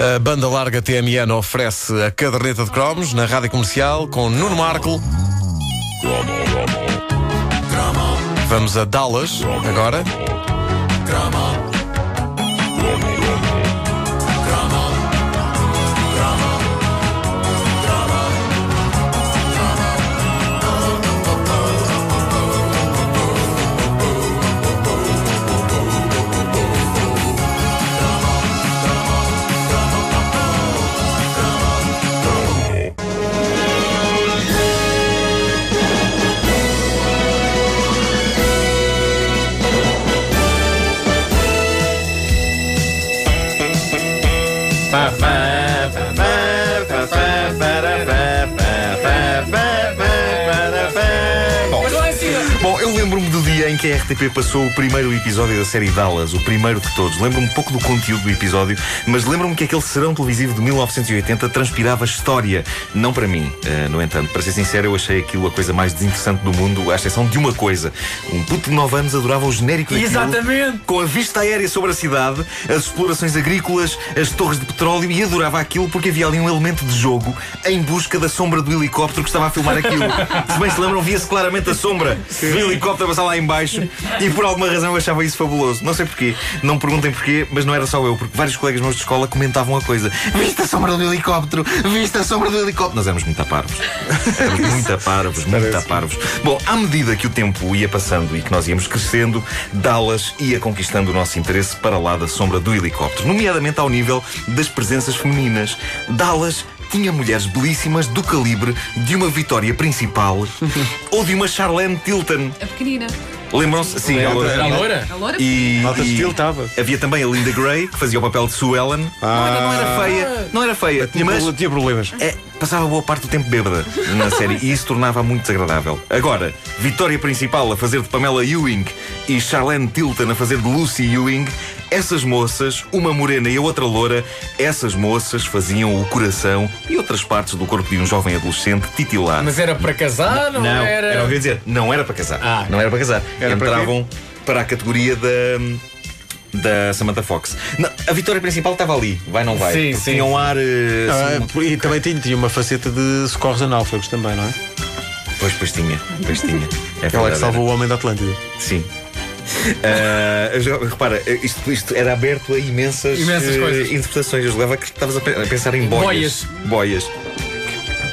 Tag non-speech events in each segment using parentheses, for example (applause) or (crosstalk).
A banda larga TMN oferece a caderneta de cromos na rádio comercial com Nuno Marco. Vamos a Dallas agora. Bom, em que a RTP passou o primeiro episódio da série Dallas, o primeiro de todos. Lembro-me um pouco do conteúdo do episódio, mas lembro-me que aquele serão televisivo de 1980 transpirava história. Não para mim, eh, no entanto. Para ser sincero, eu achei aquilo a coisa mais desinteressante do mundo, à exceção de uma coisa. Um puto de 9 anos adorava o genérico daquilo. Exatamente. Com a vista aérea sobre a cidade, as explorações agrícolas, as torres de petróleo e adorava aquilo porque havia ali um elemento de jogo em busca da sombra do helicóptero que estava a filmar aquilo. (laughs) se bem se lembram, via-se claramente a sombra do helicóptero passar lá em baixo e por alguma razão eu achava isso fabuloso. Não sei porquê, não me perguntem porquê, mas não era só eu, porque vários colegas meus de escola comentavam a coisa. Viste a sombra do helicóptero? Viste a sombra do helicóptero? Nós éramos muito aparvos. Éramos (laughs) muito aparvos, muito aparvos. Bom, à medida que o tempo ia passando e que nós íamos crescendo, Dallas ia conquistando o nosso interesse para lá da sombra do helicóptero, nomeadamente ao nível das presenças femininas. Dallas tinha mulheres belíssimas do calibre de uma Vitória Principal (laughs) ou de uma Charlene Tilton. A pequenina. Lembram-se? Sim, Era a loira? A loura? e, Nota e estilo estava. havia também a Linda Gray, que fazia o papel de Sue Ellen. Não, era, não era feia, não era feia, Tinha, mas tinha problemas. é, passava boa parte do tempo bêbada na série e isso tornava muito desagradável. Agora, Vitória Principal a fazer de Pamela Ewing e Charlene Tilton a fazer de Lucy Ewing, essas moças, uma morena e a outra loura, essas moças faziam o coração e outras partes do corpo de um jovem adolescente titular. Mas era para casar, não, Não, era? era o que eu ia dizer. Não era para casar. Ah. Não era para casar. Era para Entravam para, a categoria da. Da Samantha Fox. Não, a vitória principal estava ali, vai não vai. Sim, sim, Tinha um ar. eh, Ah, assim, e também tinha, tinha uma faceta de socorros a náufragos também, não é? Pois, pois tinha, pois tinha. É Ela é que salvou o homem da Atlântida. Sim. (laughs) Já- repara, isto, isto era aberto a imensas, Imensas eh, coisas. interpretações. Eu julgava que estavas a pe- a pensar em boias. Boias.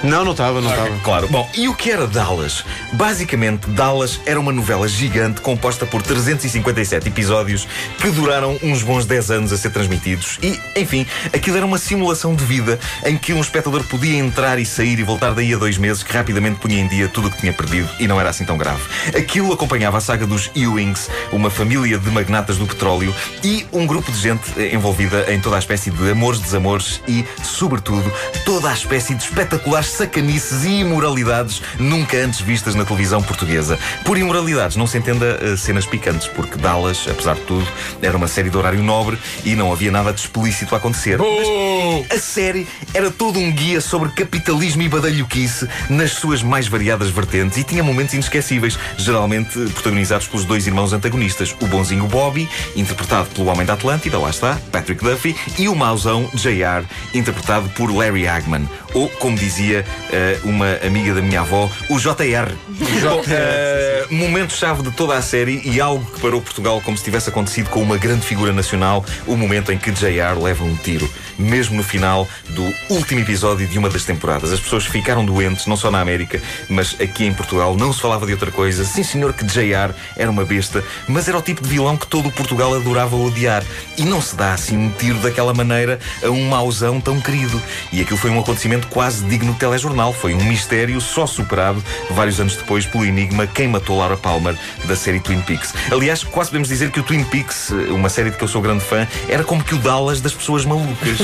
Não, não estava, não estava. Claro. Bom, e o que era Dallas? Basicamente, Dallas era uma novela gigante composta por 357 episódios que duraram uns bons 10 anos a ser transmitidos. E, enfim, aquilo era uma simulação de vida em que um espectador podia entrar e sair e voltar daí a dois meses que rapidamente punha em dia tudo o que tinha perdido e não era assim tão grave. Aquilo acompanhava a saga dos Ewings, uma família de magnatas do petróleo e um grupo de gente eh, envolvida em toda a espécie de amores, desamores e, sobretudo, toda a espécie de espetaculares sacanices e imoralidades nunca antes vistas na televisão portuguesa. Por imoralidades não se entenda eh, cenas picantes, porque Dallas, apesar de tudo, era uma série de horário nobre e não havia nada de explícito a acontecer. Oh! A série era todo um guia sobre capitalismo e badalhoquice nas suas mais variadas vertentes e tinha momentos inesquecíveis, geralmente protagonizados pelos dois irmãos antagonistas, o bonzinho Bobby, interpretado pelo Homem da Atlântida, lá está, Patrick Duffy, e o mauzão JR, interpretado por Larry Hagman, ou, como dizia eh, uma amiga da minha avó, o JR. Bom, eh, Momento-chave de toda a série e algo que parou Portugal como se tivesse acontecido com uma grande figura nacional, o momento em que JR leva um tiro, mesmo no final do último episódio de uma das temporadas. As pessoas ficaram doentes, não só na América, mas aqui em Portugal não se falava de outra coisa. Sim, senhor, que JR era uma besta, mas era o tipo de vilão que todo o Portugal adorava odiar. E não se dá assim um tiro daquela maneira a um mauzão tão querido. E aquilo foi um acontecimento quase digno de telejornal. Foi um mistério só superado vários anos depois pelo enigma Quem Matou Laura Palmer da série Twin Peaks. Aliás, quase podemos dizer que o Twin Peaks, uma série de que eu sou grande fã, era como que o Dallas das pessoas malucas.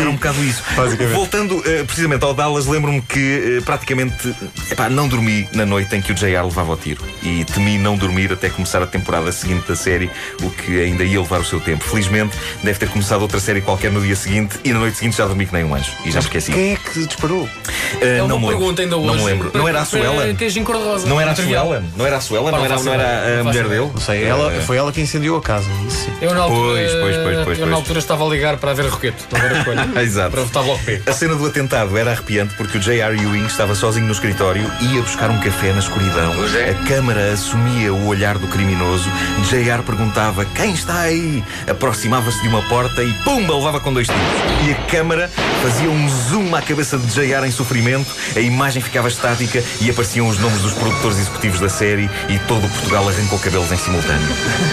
Era um bocado isso. Voltando eh, precisamente ao Dallas, lembro-me que eh, praticamente epá, não dormi na noite em que o JR levava o tiro. E temi não dormir até começar a temporada seguinte da série, o que ainda ia levar o seu tempo. Felizmente, deve ter começado outra série qualquer no dia seguinte e na noite seguinte já dormi que nem um anjo. E já me esqueci. Quem é que disparou? Eh, É uma não me lembro. pergunta ainda hoje. Não me lembro. Não era a Suela? Não era a. Suela? Não era a Suela? Não Não era, não era a mulher dele? Não sei, ela, foi ela que incendiou a casa. Isso sim. Eu na altura, Pois, pois, pois, pois, eu na altura estava a ligar para a haver roquete, não haver a escolha. (laughs) Exato. Para votar Bloco P. A cena do atentado era arrepiante porque o J.R. Ewing estava sozinho no escritório e ia buscar um café na escuridão. A câmara assumia o olhar do criminoso. J.R. perguntava quem está aí? Aproximava-se de uma porta e pumba, levava com dois tiros. E a câmara fazia um zoom à cabeça de J.R. em sofrimento, a imagem ficava estática e apareciam os nomes dos produtores executivos da série e todo o Portugal arrancou cabelos em simultâneo.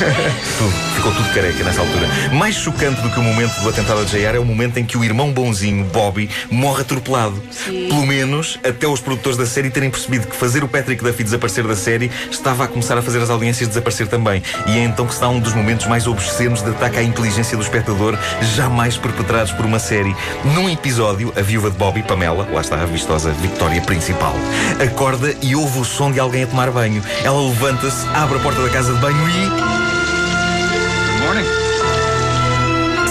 (laughs) tudo, ficou tudo careca nessa altura. Mais chocante do que o momento do atentado JR é o momento em que o irmão bonzinho, Bobby, morre atropelado. Pelo menos até os produtores da série terem percebido que fazer o Patrick Duffy desaparecer da série estava a começar a fazer as audiências desaparecer também. E é então que se dá um dos momentos mais obscenos de ataque à inteligência do espectador jamais perpetrados por uma série. Num episódio, a viúva de Bobby, Pamela, lá está a vistosa Victória principal, acorda e ouve o som de alguém a tomar banho. Ela levanta-se, abre a porta da casa de banho e.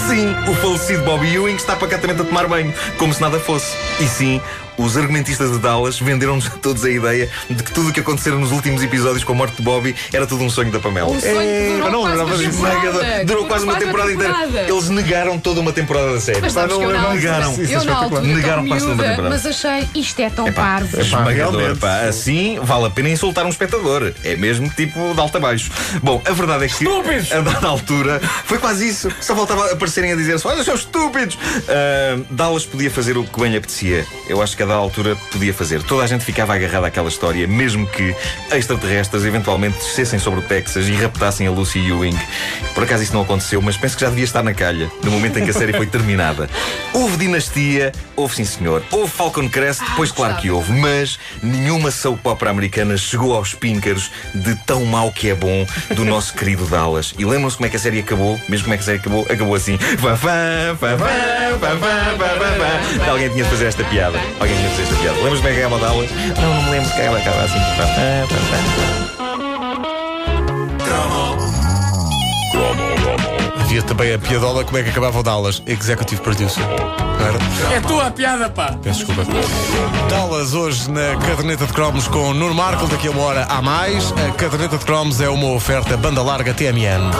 Sim, o falecido Bobby Ewing está pacatamente a tomar banho, como se nada fosse. E sim, os argumentistas de Dallas venderam-nos a todos a ideia de que tudo o que aconteceu nos últimos episódios com a morte de Bobby era tudo um sonho da Pamela. Um sonho que durou mas não quase lembrava uma temporada. Durou quase uma temporada inteira. Eles negaram toda uma temporada da série. Mas eu na altura, negaram. Isso é eu na altura Negaram quase toda uma temporada. mas achei isto é tão parvo. Esmagador, realmente. pá. Assim vale a pena insultar um espectador. É mesmo tipo de alto a baixo. Bom, a verdade é que Estúpidos! a dada altura foi quase isso. Só faltava aparecerem a dizer-se: Olha, seus estúpidos! Ah, Dallas podia fazer o que bem lhe apetecia. Eu acho que a dada altura podia fazer. Toda a gente ficava agarrada àquela história, mesmo que extraterrestres eventualmente descessem sobre o Texas e raptassem a Lucy Ewing. Por acaso isso não aconteceu, mas penso que já devia estar na calha no momento em que a série foi terminada. (laughs) Houve dinastia, houve sim senhor. Houve Falcon Crest, depois claro que houve, mas nenhuma soap opera americana chegou aos píncaros de tão mau que é bom do nosso querido Dallas. E lembram-se como é que a série acabou? Mesmo como é que a série acabou? Acabou assim. Alguém tinha de fazer esta piada. Alguém tinha de fazer esta piada. Lembras como é que acaba o aulas? Não, não me lembro que acaba assim. Havia também a piadola como é que acabava o Dallas. Executive Producer. É tua a piada, pá! Peço desculpa. Dallas hoje na caderneta de cromos com Nuno Marco. Daqui a uma hora há mais. A caderneta de cromos é uma oferta banda larga TMN.